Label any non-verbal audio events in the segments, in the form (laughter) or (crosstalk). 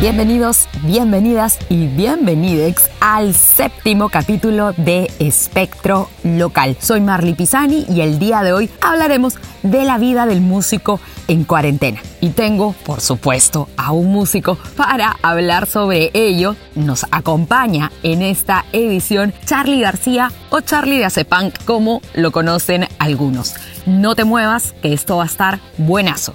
Bienvenidos, bienvenidas y bienvenidex al séptimo capítulo de Espectro Local. Soy Marley Pisani y el día de hoy hablaremos de la vida del músico en cuarentena. Y tengo, por supuesto, a un músico para hablar sobre ello. Nos acompaña en esta edición Charlie García o Charlie de Acepunk, como lo conocen algunos. No te muevas, que esto va a estar buenazo.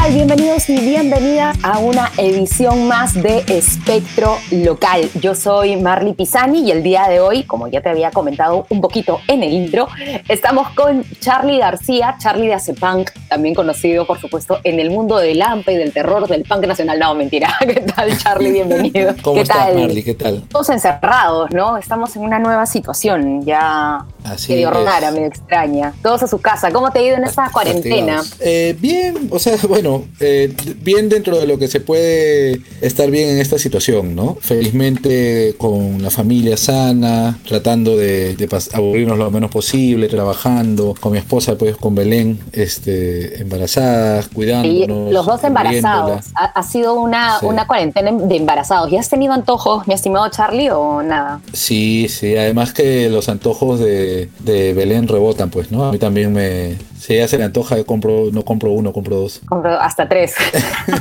Tal? Bienvenidos y bienvenidas a una edición más de Espectro Local. Yo soy Marley Pisani y el día de hoy, como ya te había comentado un poquito en el intro, estamos con Charlie García, Charlie de Acepunk, también conocido, por supuesto, en el mundo del AMPA y del terror del punk nacional. No, mentira. (laughs) ¿Qué tal, Charlie? Bienvenido. ¿Cómo ¿Qué estás, tal? Marley? ¿Qué tal? Todos encerrados, ¿no? Estamos en una nueva situación, ya Así medio rara, medio extraña. Todos a su casa. ¿Cómo te ha ido en esta cuarentena? Eh, bien, o sea, (laughs) bueno, eh, bien dentro de lo que se puede estar bien en esta situación, ¿no? Felizmente con la familia sana, tratando de, aburrirnos lo menos posible, trabajando, con mi esposa, pues con Belén, este, embarazadas, Y cuidándonos. los dos embarazados. Ha, ha sido una, Sí. una cuarentena de embarazados. ¿Ya has tenido antojos, mi estimado Charlie, o nada? Sí, sí, además que los antojos de, de Belén rebotan, pues, ¿no? A mí también me... Si ella se le antoja, compro, no compro uno, compro dos. Compro Hasta tres. (laughs)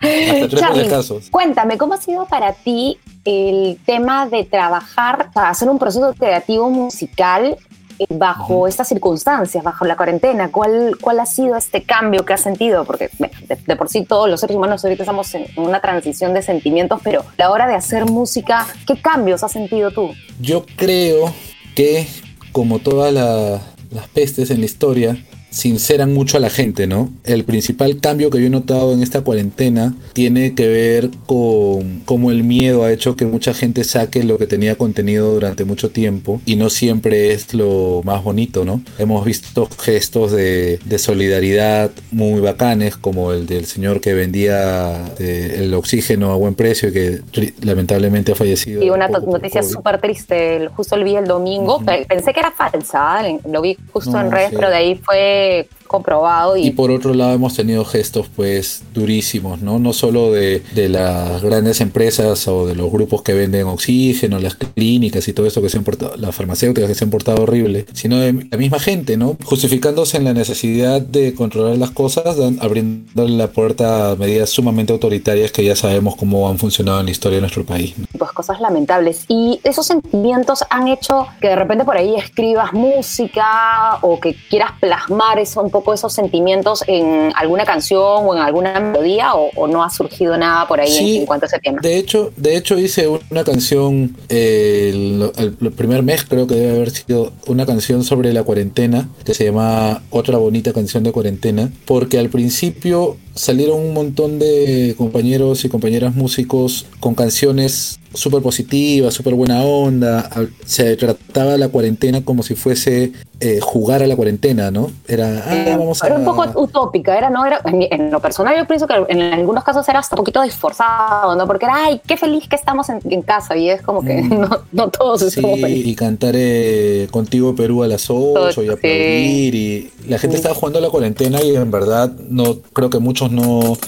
Hasta tres casos. cuéntame, ¿cómo ha sido para ti el tema de trabajar, para hacer un proceso creativo musical eh, bajo estas circunstancias, bajo la cuarentena? ¿Cuál, ¿Cuál ha sido este cambio que has sentido? Porque de, de por sí todos los seres humanos ahorita estamos en una transición de sentimientos, pero a la hora de hacer música, ¿qué cambios has sentido tú? Yo creo que, como todas la- las pestes en la historia, sinceran mucho a la gente, ¿no? El principal cambio que yo he notado en esta cuarentena tiene que ver con cómo el miedo ha hecho que mucha gente saque lo que tenía contenido durante mucho tiempo y no siempre es lo más bonito, ¿no? Hemos visto gestos de, de solidaridad muy bacanes, como el del señor que vendía eh, el oxígeno a buen precio y que lamentablemente ha fallecido. Y una noticia súper triste, justo lo vi el domingo, Pe- pensé que era falsa, lo vi justo No, en redes, sí. pero de ahí fue que comprobado y, Y por otro lado hemos tenido gestos pues durísimos, ¿no? No solo de, de las grandes empresas o de los grupos que venden oxígeno, las clínicas y todo eso que se han portado, las farmacéuticas que se han portado horrible, sino de la misma gente, ¿no? Justificándose en la necesidad de controlar las cosas, dan- abriendo la puerta a medidas sumamente autoritarias que ya sabemos cómo han funcionado en la historia de nuestro país. ¿no? pues cosas lamentables. Y esos sentimientos han hecho que de repente por ahí escribas música o que quieras plasmar eso, poco esos sentimientos en alguna canción o en alguna melodía o, o no ha surgido nada por ahí en- Sí, en, cuanto a ese tema. De hecho, de hecho hice una canción eh, el primer mes creo que debe haber sido una canción sobre la cuarentena que se llama Otra bonita canción de cuarentena porque al principio salieron un montón de compañeros y compañeras músicos con canciones súper positivas, súper buena onda. Se trataba la cuarentena como si fuese eh, jugar a la cuarentena, ¿no? Era, ah, vamos a... Era un poco utópica, era, no era, en, lo personal yo pienso que en algunos casos era hasta un poquito disforzado, ¿no? Porque era, ay, qué feliz que estamos en, en casa y es como que Mm. (laughs) no, no todos Sí, estamos felices. y cantar eh, Contigo Perú a las 8 y Sí. aplaudir. Y la gente Sí. estaba jugando a la cuarentena y en verdad no creo que muchos no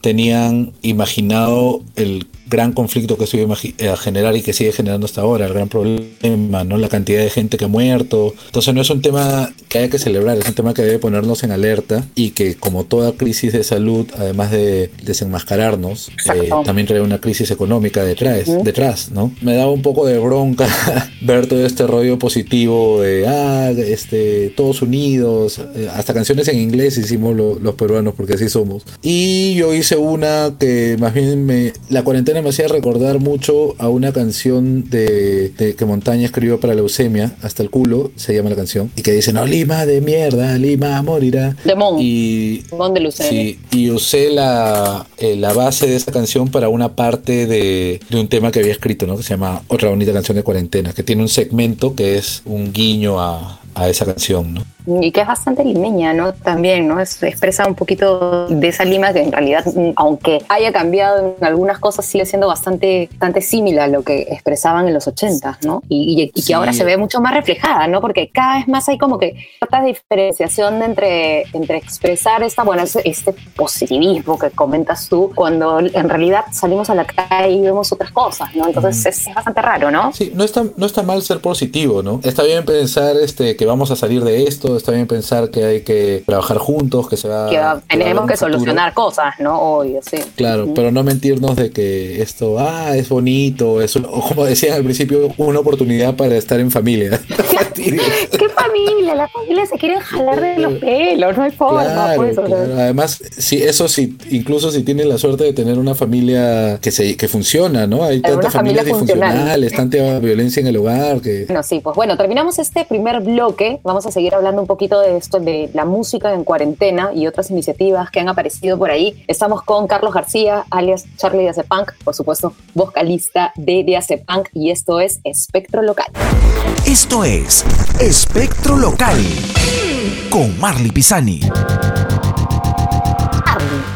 tenían imaginado el gran conflicto que eso iba a generar y que sigue generando hasta ahora, el gran problema, ¿no? La cantidad de gente que ha muerto. Entonces no es un tema que haya que celebrar, es un tema que debe ponernos en alerta y que como toda crisis de salud, además de desenmascararnos, eh, también trae una crisis económica detrás, detrás, ¿no? Me daba un poco de bronca (laughs) ver todo este rollo positivo de, ah, este, todos unidos, eh, hasta canciones en inglés hicimos lo- los peruanos porque así somos. Y yo hice una que más bien me, la cuarentena cuarentena me hacía recordar mucho a una canción de, de que Montaña escribió para Leucemia, hasta el culo, se llama la canción, y que dice, no, Lima de mierda, Lima morirá. De Mon. Y, Mon de Leucemia. sí, y usé la, eh, la base de esa canción para una parte de, de un tema que había escrito, ¿no? Que se llama Otra bonita canción de cuarentena, que tiene un segmento que es un guiño a, a esa canción, ¿no? Y que es bastante limeña, ¿no? También, ¿no? Es, expresa un poquito de esa Lima que en realidad, mm, aunque haya cambiado en algunas cosas, sigue siendo bastante, bastante similar a lo que expresaban en los 80, ¿no? Y, y- y que Sí. ahora se ve mucho más reflejada, ¿no? Porque cada vez más hay como que cierta diferenciación entre, entre expresar esta, bueno, este positivismo que comentas tú, cuando en realidad salimos a la calle y vemos otras cosas, ¿no? Entonces es, es bastante raro, ¿no? Sí, no está, no está mal ser positivo, ¿no? Está bien pensar este, que vamos a salir de esto, está bien pensar que hay que trabajar juntos, que se va Que va- tenemos que solucionar cosas, ¿no? Obvio, sí. Claro, pero no mentirnos de que esto, ah, es bonito, es un- (laughs) como decían al principio, una oportunidad para estar en familia. (laughs) (laughs) ¿Qué familia? La familia se quieren jalar de los pelos, no hay forma, Claro, pues. o sea. claro. Además, sí, eso sí, incluso si tienes la suerte de tener una familia que se que funciona, ¿no? Hay tantas familia familias funcional. disfuncionales, tanta violencia en el hogar que Bueno, sí, pues bueno, terminamos este primer bloque. Vamos a seguir hablando un poquito de esto, de la música en cuarentena y otras iniciativas que han aparecido por ahí. Estamos con Carlos García, alias Charlie de Punk, por supuesto, vocalista de de Punk, y esto es Espectro Local. Esto es Espectro Local con Marley Pisani.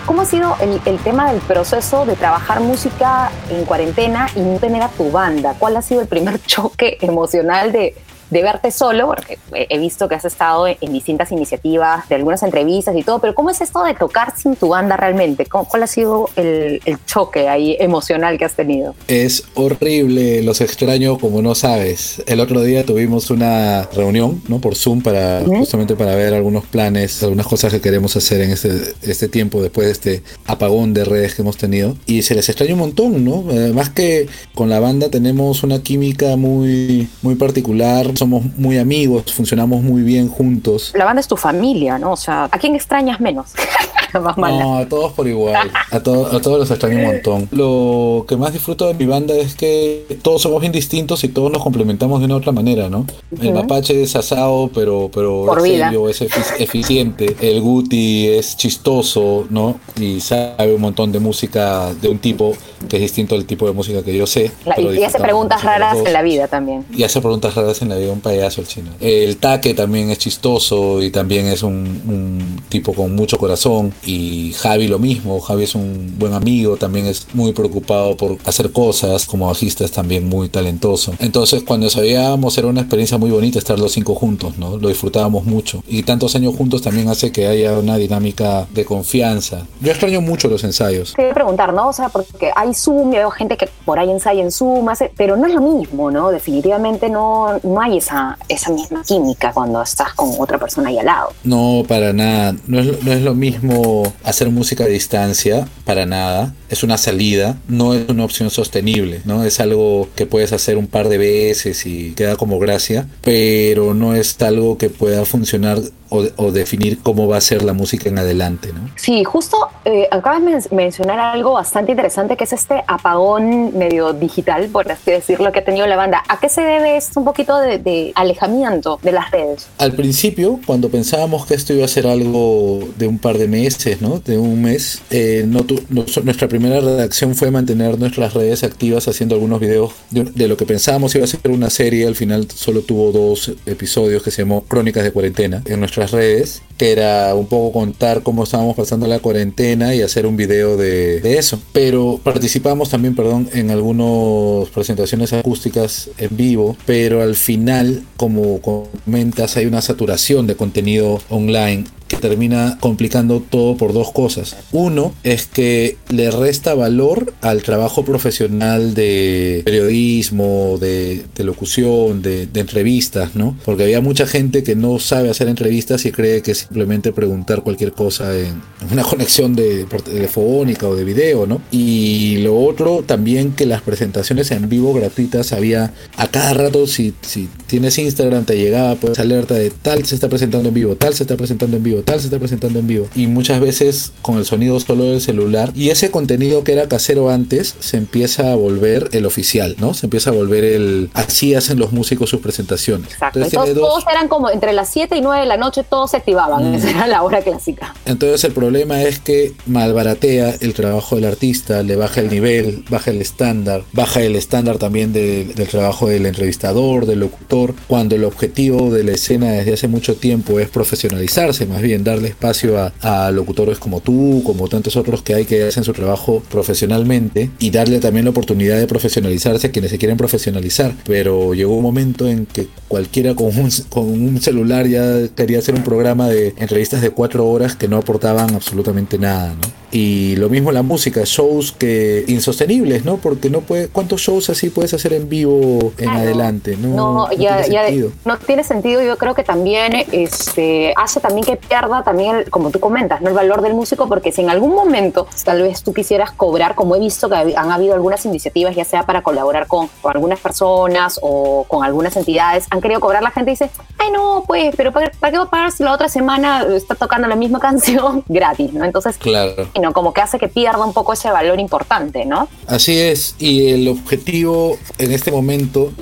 ¿cómo ha sido el, el tema del proceso de trabajar música en cuarentena y no tener a tu banda? ¿Cuál ha sido el primer (laughs) choque emocional de, de verte solo? Porque he visto que has estado en, distintas iniciativas, de algunas entrevistas y todo, pero ¿cómo es esto de tocar sin tu banda realmente? ¿Cómo- ¿Cuál ha sido el, el choque ahí emocional que has tenido? Es horrible, los extraño como no sabes. El otro día tuvimos una reunión, ¿no? Por Zoom para justamente para ver algunos planes, algunas cosas que queremos hacer en este, este tiempo después de este apagón de redes que hemos tenido. Y se les extraña un montón, ¿no? Además que con la banda tenemos una química muy, muy particular, somos muy amigos, funcionamos muy bien juntos. La banda es tu familia, ¿no? O sea, ¿a quién extrañas menos? (laughs) (laughs) Más mala. No, a todos por igual. A, to- a todos los extraño un montón. Lo que más disfruto de mi banda es que todos somos bien distintos y todos nos complementamos de una otra manera, ¿no? El mapache es asado, pero, pero Por es serio, es efi- eficiente. El Guti es chistoso, ¿no? Y sabe un montón de música de un tipo que es distinto al tipo de música que yo sé. La- y, hace preguntas raras en la vida también. Y hace preguntas raras en la vida, un payaso el chino. El Taque también es chistoso y también es un, un tipo con mucho corazón. Y Javi lo mismo, Javi es un buen amigo, también es muy preocupado por hacer cosas, como bajista es también muy talentoso. Entonces cuando sabíamos era una experiencia muy bonita estar los cinco juntos, ¿no? Lo disfrutábamos mucho. Y tantos años juntos también hace que haya una dinámica de confianza. Yo extraño mucho los ensayos. Te voy a preguntar, ¿no? O sea, porque hay Zoom, veo gente que por ahí ensaya en Zoom, hace- pero no es lo mismo, ¿no? Definitivamente no, no hay esa, esa misma química cuando estás con otra persona ahí al lado. No, para nada. No es, no es lo mismo hacer música a distancia, para nada. Es una salida, no es una opción sostenible, ¿no? Es algo que puedes hacer un par de veces y queda como gracia, pero no es algo que pueda funcionar o, o definir cómo va a ser la música en adelante, ¿no? Sí, justo eh, acabas de men- mencionar algo bastante interesante que es este apagón medio digital, por así decirlo, que ha tenido la banda. ¿A qué se debe esto un poquito de, de alejamiento de las redes? Al principio, cuando pensábamos que esto iba a ser algo de un par de meses, ¿no? De un mes, eh, no tu- nuestra primera redacción fue mantener nuestras redes activas haciendo algunos videos de, de lo que pensábamos iba a ser una serie. Al final solo tuvo dos episodios que se llamó Crónicas de Cuarentena en nuestras redes, que era un poco contar cómo estábamos pasando la cuarentena y hacer un video de, de eso. Pero participamos también, perdón, en algunas presentaciones acústicas en vivo, pero al final, como comentas, hay una saturación de contenido online que termina complicando todo por dos cosas. Uno es que le resta valor al trabajo profesional de periodismo, de, de locución, de, de entrevistas, ¿no? Porque había mucha gente que no sabe hacer entrevistas y cree que simplemente preguntar cualquier cosa en una (laughs) conexión de telefónica o de video, ¿no? Y lo otro también que las presentaciones en vivo gratuitas había a cada rato si, si tienes Instagram te llegaba pues alerta de tal se está presentando en vivo, tal se está presentando en vivo, tal se está presentando en vivo. Y muchas veces con el sonido solo del celular. Y ese contenido que era casero antes se empieza a volver el oficial, ¿no? Se empieza a volver el... Así hacen los músicos sus presentaciones. Exacto. Entonces, Entonces, tiene dos- todos eran como entre las 7 y 9 de la noche, todos se activaban. Mm. Esa era la hora clásica. Entonces el problema es que malbaratea el trabajo del artista, le baja el nivel, baja el estándar, baja el estándar también de- del trabajo del entrevistador, del locutor, cuando el objetivo de la escena desde hace mucho tiempo es profesionalizarse, más bien darle espacio a, a locutores como tú, como tantos otros que hay que hacen su trabajo profesionalmente y darle también la oportunidad de profesionalizarse a quienes se quieren profesionalizar. Pero llegó un momento en que cualquiera con un, con un celular ya quería hacer un programa de entrevistas de cuatro horas que no aportaban absolutamente nada, ¿no? Y lo mismo la música, shows que insostenibles, ¿no? Porque no puede, ¿cuántos shows así puedes hacer en vivo en Claro. adelante? No, No, no ya, tiene ya sentido. no tiene sentido. Yo creo que también este, hace también que pierda también, el- como tú comentas, ¿no? el valor del músico, porque si en algún momento tal vez tú quisieras cobrar, como he visto que han habido algunas iniciativas, ya sea para colaborar con, con algunas personas o con algunas entidades, han querido cobrar, la gente dice, no, pues, pero ¿para, para qué va a pagar si la otra semana está tocando la misma (laughs) canción gratis? ¿no? Entonces, Claro. como que hace que pierda un poco ese valor importante, ¿no? Así es, y el objetivo en este momento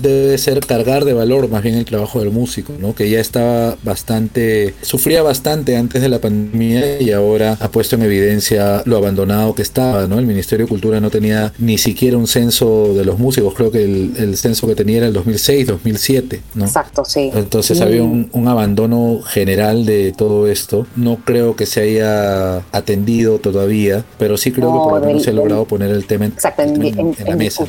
debe ser cargar de valor más bien el trabajo del músico, ¿no? Que ya estaba bastante, sufría bastante antes de la pandemia y ahora ha puesto en evidencia lo abandonado que estaba, ¿no? El Ministerio de Cultura no tenía ni siquiera un censo de los músicos, creo que el, el censo que tenía era el 2006, 2007, ¿no? Exacto, sí. Entonces Mm. había un, un abandono general de todo esto. No creo que se haya atendido todavía, pero sí creo que por lo menos del- se ha del- logrado poner el tema en, Exacto, en, la mesa,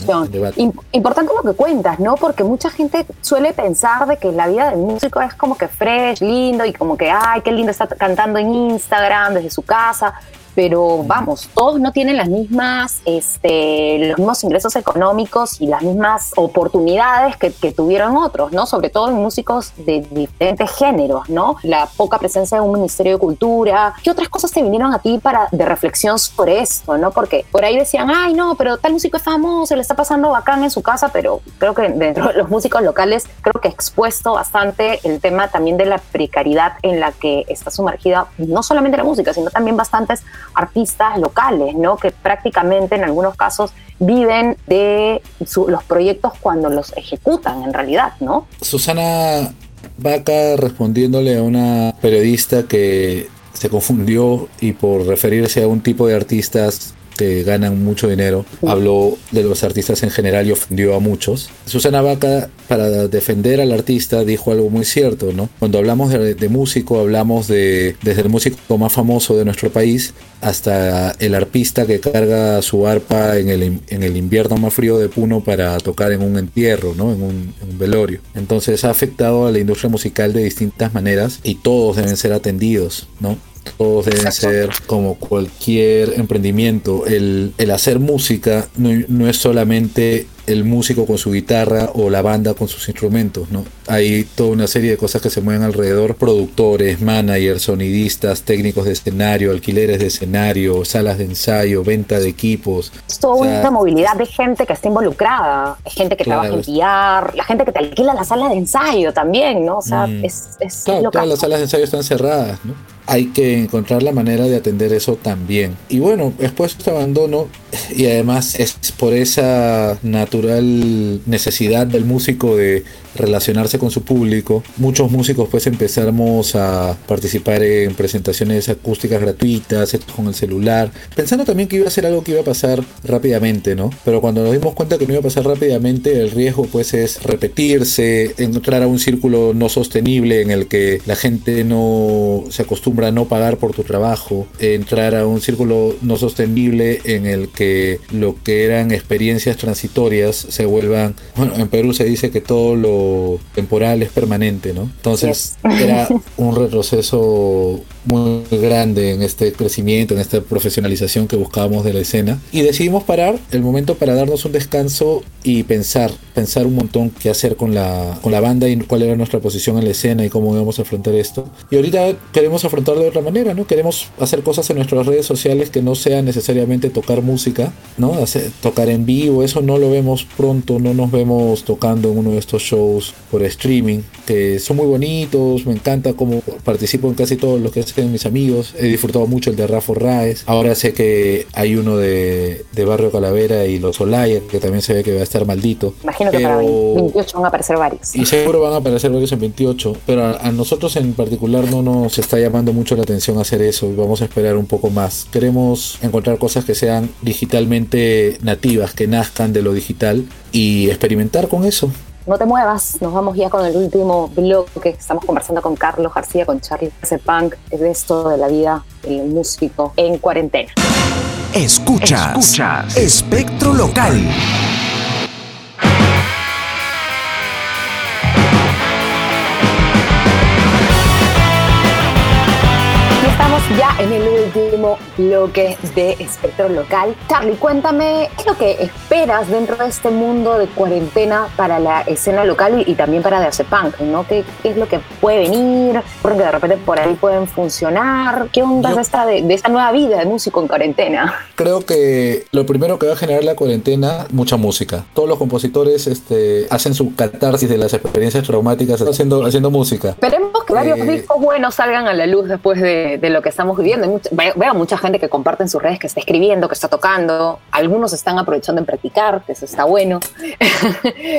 Importante lo que cuentas, ¿no? Porque mucha gente suele pensar de que la vida del músico es como que fresh, lindo y como que, ay, qué lindo está cantando en Instagram desde su casa. Pero vamos, todos no tienen las mismas, este, los mismos ingresos económicos y las mismas oportunidades que, tuvieron otros, ¿no? Sobre todo en músicos de diferentes géneros, ¿no? La poca presencia de un Ministerio de Cultura. ¿Qué otras cosas te vinieron a ti para de reflexión sobre esto, no? Porque por ahí decían, ay, no, pero tal músico es famoso, le está pasando bacán en su casa, pero creo que dentro de los músicos locales creo que expuesto bastante el tema también de la precariedad en la que está sumergida no solamente la música, sino también bastantes artistas locales, ¿no? Que prácticamente en algunos casos viven de su- los proyectos cuando los ejecutan en realidad, ¿no? Susana Vaca respondiéndole a una periodista que se confundió y por referirse a un tipo de artistas que ganan mucho dinero, habló de los artistas en general y ofendió a muchos. Susana Vaca, para defender al artista, dijo algo muy cierto, ¿no? Cuando hablamos de, de músico, hablamos de desde el músico más famoso de nuestro país hasta el arpista que carga su arpa en el, en el invierno más frío de Puno para tocar en un entierro, ¿no? En un, en un velorio. Entonces ha afectado a la industria musical de distintas maneras y todos deben ser atendidos, ¿no? Todos deben ser como cualquier emprendimiento. El, el hacer música no, no es solamente el músico con su guitarra o la banda con sus instrumentos, ¿no? Hay toda una serie de cosas que se mueven alrededor, productores, managers, sonidistas, técnicos de escenario, alquileres de escenario, salas de ensayo, venta de equipos. Es toda O sea, una movilidad de gente que está involucrada, gente que Claro, trabaja en PR, la gente que te alquila la sala de ensayo también, ¿no? O sea, Mm. es, es Claro, todas las salas de ensayo están cerradas, ¿no? Hay que encontrar la manera de atender eso también. Y bueno, después de este abandono, y además es por esa natural necesidad del músico de relacionarse con su público, muchos músicos pues empezamos a participar en presentaciones acústicas gratuitas, con el celular, pensando también que iba a ser algo que iba a pasar rápidamente, ¿no? Pero cuando nos dimos cuenta que no iba a pasar rápidamente, el riesgo pues es repetirse, entrar a un círculo no sostenible en el que la gente no se acostumbra a no pagar por tu trabajo, entrar a un círculo no sostenible en el que lo que eran experiencias transitorias se vuelvan, bueno, en Perú se dice que todo lo temporal es permanente, ¿no? Entonces era (laughs) un retroceso muy grande en este crecimiento, en esta profesionalización que buscábamos de la escena y decidimos parar el momento para darnos un descanso y pensar, pensar un montón qué hacer con la, con la banda y cuál era nuestra posición en la escena y cómo íbamos a afrontar esto. Y ahorita queremos afrontarlo de otra manera, ¿no? Queremos hacer cosas en nuestras redes sociales que no sea necesariamente tocar música, ¿no? Hacer, tocar en vivo, eso no lo vemos pronto no nos vemos tocando en uno de estos shows por streaming, que son muy bonitos, me encanta cómo participo en casi todos los que hacen mis amigos, he disfrutado mucho el de Rafa Raes, ahora sé que hay uno de, de Barrio Calavera y Los Olaya, que también se ve que va a estar maldito. Imagino que para Pero- 28 van a aparecer varios. y seguro van a aparecer varios en 28, pero a, a nosotros en particular no nos está llamando mucho la atención hacer eso. Vamos a esperar un poco más. Queremos encontrar cosas que sean digitalmente nativas, que nazcan de lo digital y experimentar con eso. No te muevas, nos vamos ya con el último bloque. Estamos conversando con Carlos García, con Charlie hace punk, de esto de la vida del músico en cuarentena. Escuchas. Escuchas. Espectro local. En el último bloque de Espectro Local. Charlie, cuéntame, ¿qué es lo que esperas dentro de este mundo de cuarentena para la escena local y, y también para de Punk? ¿no? ¿Qué, qué es lo que puede venir? Porque de repente por ahí pueden funcionar. ¿Qué onda Yo- es esta de, de esta nueva vida de músico en cuarentena? Creo que lo primero que va a generar la cuarentena, mucha música. Todos los compositores este, hacen su catarsis de las experiencias traumáticas haciendo, haciendo música. Esperemos que varios Eh, discos buenos salgan a la luz después de, de lo que estamos viviendo. Mucha- veo, mucha gente que comparte en sus redes que está escribiendo, que está tocando. Algunos están aprovechando en practicar, que eso está bueno.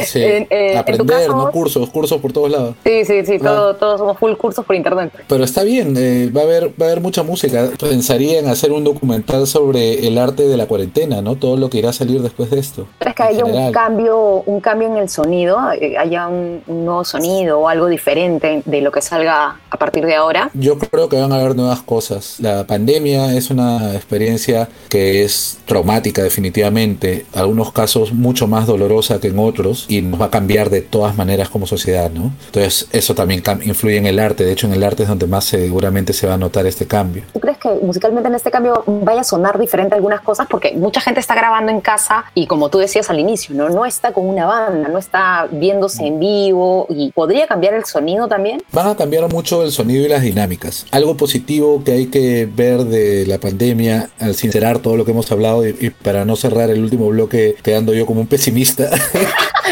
Sí, (laughs) En- eh, aprender, caso- ¿no? Cursos, cursos por todos lados. Sí, sí, sí, Ah. todo- todos somos full cursos por internet. Pero está bien, eh, va, a haber, va a haber mucha música. Pensaría en hacer un documental sobre el arte de la cuarentena, ¿no? Todo lo que irá a salir después de esto. ¿Crees que haya un cambio, un cambio en el sonido? Eh, ¿Haya un, un nuevo sonido o algo diferente de lo que salga a partir de ahora? Yo creo que van a haber nuevas cosas. La pandemia es una experiencia que es traumática definitivamente, algunos casos mucho más dolorosa que en otros y nos va a cambiar de todas maneras como sociedad, ¿no? Entonces eso también influye en el arte, de hecho en el arte es donde más seguramente se va a notar este cambio. ¿Tú crees que musicalmente en este cambio vaya a sonar diferente algunas cosas? Porque mucha gente está grabando en casa y como tú decías al inicio, ¿no? No está con una banda, no está viéndose en vivo y podría cambiar el sonido también. Van a cambiar mucho el sonido y las dinámicas. Algo positivo que hay que ver de la pandemia al sincerar todo lo que hemos hablado y, y para no cerrar el último bloque quedando yo como un pesimista. (laughs)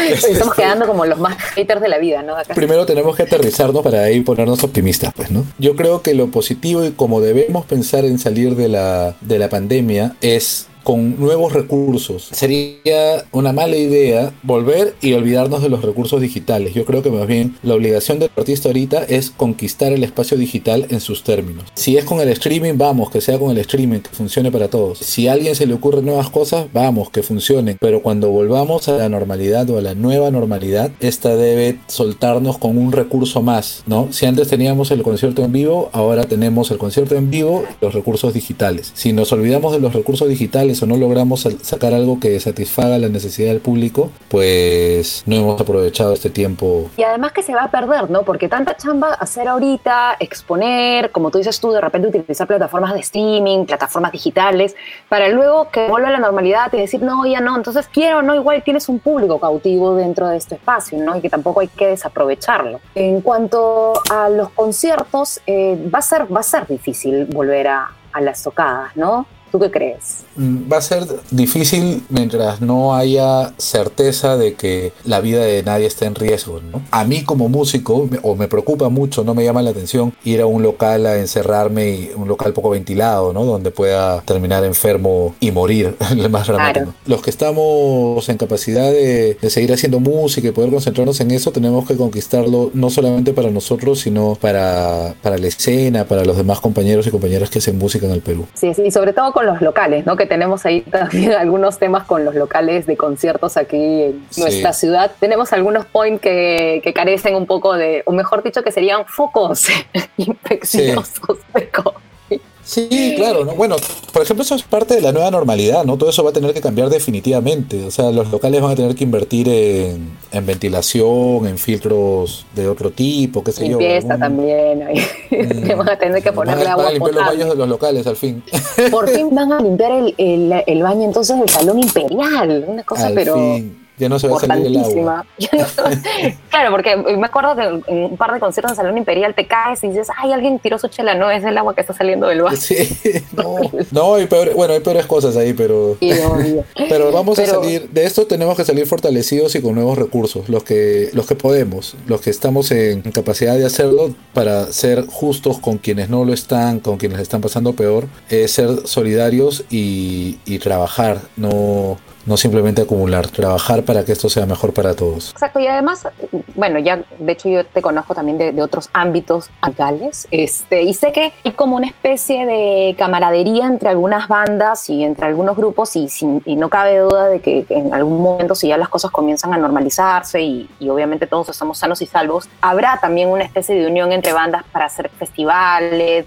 Estamos quedando como los más haters de la vida, ¿no? Acá. Primero tenemos que aterrizarnos para ahí ponernos optimistas, pues, ¿no? Yo creo que lo positivo y como debemos pensar en salir de la, de la pandemia es con nuevos recursos. Sería una mala idea volver y olvidarnos de los recursos digitales. Yo creo que más bien la obligación del artista ahorita es conquistar el espacio digital en sus términos. Si es con el streaming, vamos, que sea con el streaming, que funcione para todos. Si a alguien se le ocurren nuevas cosas, vamos, que funcionen. Pero cuando volvamos a la normalidad o a la nueva normalidad, esta debe soltarnos con un recurso más, ¿no? Si antes teníamos el concierto en vivo, ahora tenemos el concierto en vivo y los recursos digitales. Si nos olvidamos de los recursos digitales o no logramos sacar algo que satisfaga la necesidad del público, pues no hemos aprovechado este tiempo. Y además que se va a perder, ¿no? Porque tanta chamba hacer ahorita, exponer, como tú dices tú, de repente utilizar plataformas de streaming, plataformas digitales, para luego que vuelva a la normalidad y decir, no, ya no, entonces quiero, no, igual tienes un público cautivo dentro de este espacio, ¿no? Y que tampoco hay que desaprovecharlo. En cuanto a los conciertos, eh, va, a ser, va a ser difícil volver a, a las tocadas, ¿no? ¿Tú qué crees? Mm, Va a ser difícil mientras no haya certeza de que la vida de nadie está en riesgo. ¿no? A mí como músico, o me preocupa mucho, no me llama la atención ir a un local a encerrarme, y un local poco ventilado, ¿no? donde pueda terminar enfermo y morir, (laughs) lo más dramático. Claro. Los que estamos en capacidad de, de seguir haciendo música y poder concentrarnos en eso, tenemos que conquistarlo no solamente para nosotros, sino para, para la escena, para los demás compañeros y compañeras que hacen música en el Perú. Sí, sí, y sobre todo con los locales, ¿no? Que tenemos ahí también (laughs) algunos temas con los locales de conciertos aquí en Sí. nuestra ciudad. Tenemos algunos points que, que carecen un poco de, o mejor dicho, que serían focos (laughs) infecciosos (laughs) de COVID. Sí, claro, ¿no? Bueno, por ejemplo, eso es parte de la nueva normalidad, ¿no? Todo eso va a tener que cambiar definitivamente. O sea, los locales van a tener que invertir en, en ventilación, en filtros de otro tipo, qué sé yo. Limpieza algún- también. Mm, (laughs) Le van a tener que van a- ponerle van a agua limpiar los baños de los locales al fin. Por fin (laughs) van a limpiar el, el- el baño entonces del salón imperial. Una cosa, al pero... fin. Ya no se va a salir el agua. (laughs) Claro, porque me acuerdo que en un par de conciertos de Salón Imperial te caes y dices, ay, alguien tiró su chela, no, es el agua que está saliendo del vaso. Sí, (laughs) no, no hay peor- bueno, hay peores cosas ahí, pero, Sí, (laughs) pero vamos a salir, de esto tenemos que salir fortalecidos y con nuevos recursos, los que, los que podemos, los que estamos en, en capacidad de hacerlo para ser justos con quienes no lo están, con quienes están pasando peor, es ser solidarios y, y trabajar, no, no simplemente acumular, trabajar para que esto sea mejor para todos. Exacto, y además, bueno, ya de hecho yo te conozco también de, otros ámbitos actuales, este, y sé que hay como una especie de camaradería entre algunas bandas y entre algunos grupos, y, sin- y no cabe duda de que en algún momento, si ya las cosas comienzan a normalizarse y, y obviamente todos estamos sanos y salvos, habrá también una especie de unión entre bandas para hacer festivales,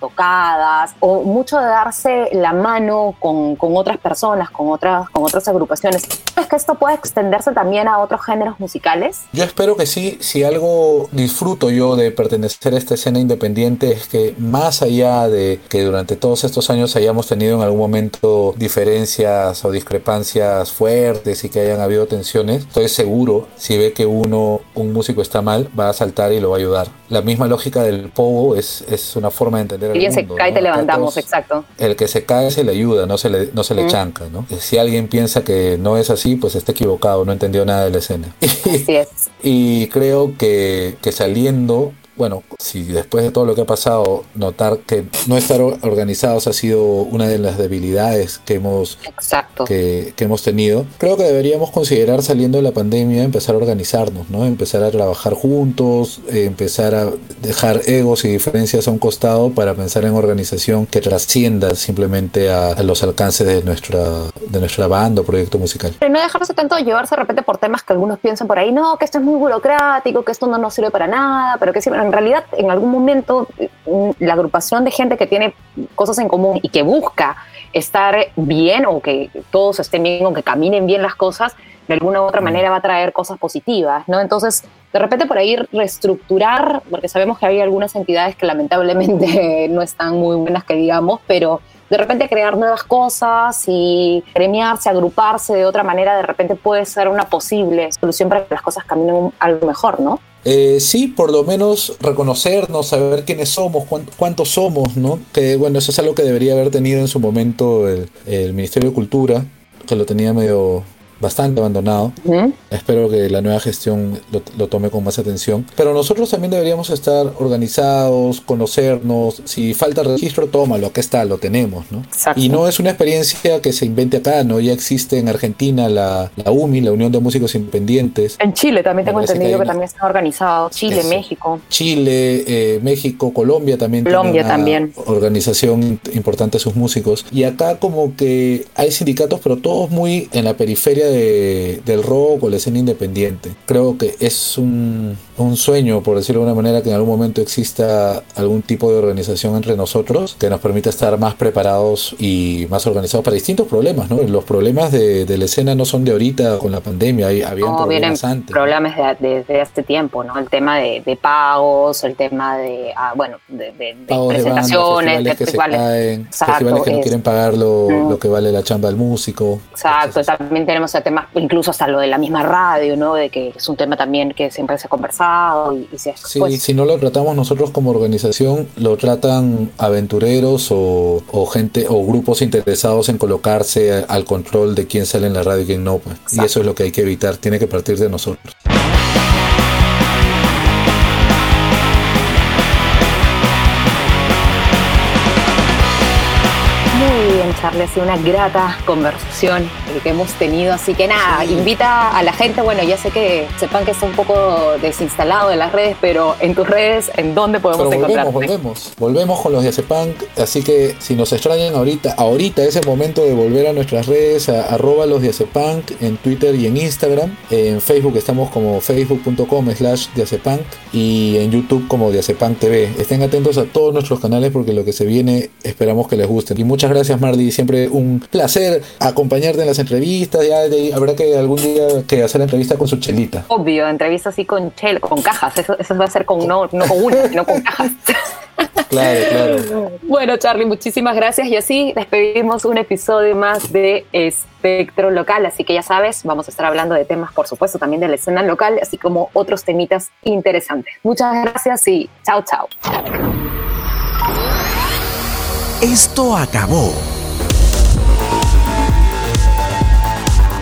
tocadas, o mucho de darse la mano con, con otras personas, con otras, con otras agrupaciones. ¿Es que esto puede extenderse también a otros géneros musicales? Yo espero que sí, si algo disfruto yo de pertenecer a esta escena independiente es que más allá de que durante todos estos años hayamos tenido en algún momento diferencias o discrepancias fuertes y que hayan habido tensiones, estoy seguro si ve que uno, un músico está mal, va a saltar y lo va a ayudar. La misma lógica del pogo es, es una forma de entender el Alguien se cae ¿no? te levantamos, todos- exacto. el que se cae se le ayuda, no se le, no se le Mm. chanca, ¿no? Si alguien piensa que no es así, pues está equivocado, no entendió nada de la escena. Así es. (laughs) Y creo que, que saliendo, bueno, si después de todo lo que ha pasado, notar que no estar or- organizados ha sido una de las debilidades que hemos, que, que hemos tenido, creo que deberíamos considerar saliendo de la pandemia empezar a organizarnos, ¿no? Empezar a trabajar juntos, eh, empezar a dejar egos y diferencias a un costado para pensar en organización que trascienda simplemente a, a los alcances de nuestra, de nuestra banda o proyecto musical. Pero no dejarse tanto llevarse de repente por temas que algunos piensan por ahí, no, que esto es muy burocrático, que esto no nos sirve para nada, pero que sí, en realidad en algún momento mm, la agrupación de gente que tiene cosas en común y que busca estar bien o que todos estén bien o que caminen bien las cosas, de alguna u otra manera va a traer cosas positivas, ¿no? Entonces, de repente por ahí reestructurar, porque sabemos que hay algunas entidades que lamentablemente (laughs) no están muy buenas que digamos, pero de repente crear nuevas cosas y premiarse, agruparse de otra manera, de repente puede ser una posible solución para que las cosas caminen algo mejor, ¿no? Eh, sí, por lo menos reconocernos, saber quiénes somos, cuán- cuántos somos, ¿no? Que bueno, eso es algo que debería haber tenido en su momento el, el Ministerio de Cultura, que lo tenía medio bastante abandonado. Espero que la nueva gestión lo, lo tome con más atención. Pero nosotros también deberíamos estar organizados, conocernos. Si falta registro, tómalo, acá está, lo tenemos, ¿no? Exacto. Y no es una experiencia que se invente acá, ¿no? Ya existe en Argentina la, la UMI, la Unión de Músicos Independientes. En Chile también tengo que entendido que, una- también está organizado. Chile, Eso. México. Chile, eh, México, Colombia también Colombia una también. organización importante de sus músicos. Y acá como que hay sindicatos, pero todos muy en la periferia de- del rock o la escena independiente. Creo que es un, un sueño, por decirlo de alguna manera, que en algún momento exista algún tipo de organización entre nosotros que nos permita estar más preparados y más organizados para distintos problemas, ¿no? Los problemas de, de la escena no son de ahorita con la pandemia, hay, habían No, vienen problemas antes. problemas de- desde hace tiempo, ¿no? El tema de, de pagos, el tema de, ah, bueno, de, de- de pagos de banda, presentaciones, festivales de que festivales. se caen, Exacto, festivales que no quieren pagar lo, Mm. lo que vale la chamba del músico. Exacto, también tenemos el tema, incluso hasta lo de la misma radio, ¿no? De que es un tema también que siempre se ha conversado y, y se Sí, pues, si no lo tratamos nosotros como organización, lo tratan aventureros o, o gente o grupos interesados en colocarse al control de quién sale en la radio y quién no. Pues. Y eso es lo que hay que evitar, tiene que partir de nosotros. Ha sido una grata conversación eh, que hemos tenido. Así que nada, invita a la gente. Bueno, ya sé que sepan que está un poco desinstalado de las redes, pero en tus redes, ¿en dónde podemos Pero volvemos, volvemos. Volvemos con los Diazepunk. Así que si nos extrañan ahorita, ahorita es el momento de volver a nuestras redes, a, arroba los Diazepunk en Twitter y en Instagram. En Facebook estamos como facebook.com slash Diazepunk y en YouTube como Diazepunk TV. Estén atentos a todos nuestros canales porque lo que se viene esperamos que les guste. Y muchas gracias Mardi, siempre un placer acompañarte en las entrevistas. Ya de- habrá que algún día que hacer la entrevista con su chelita. Obvio, entrevista así con chel, con cajas. Eso, eso va a ser con no, no con una, sino con cajas. (laughs) Claro, claro. Bueno, Charlie, muchísimas gracias. Y así despedimos un episodio más de Espectro Local. Así que ya sabes, vamos a estar hablando de temas, por supuesto, también de la escena local, así como otros temitas interesantes. Muchas gracias y chao, chao. Esto acabó.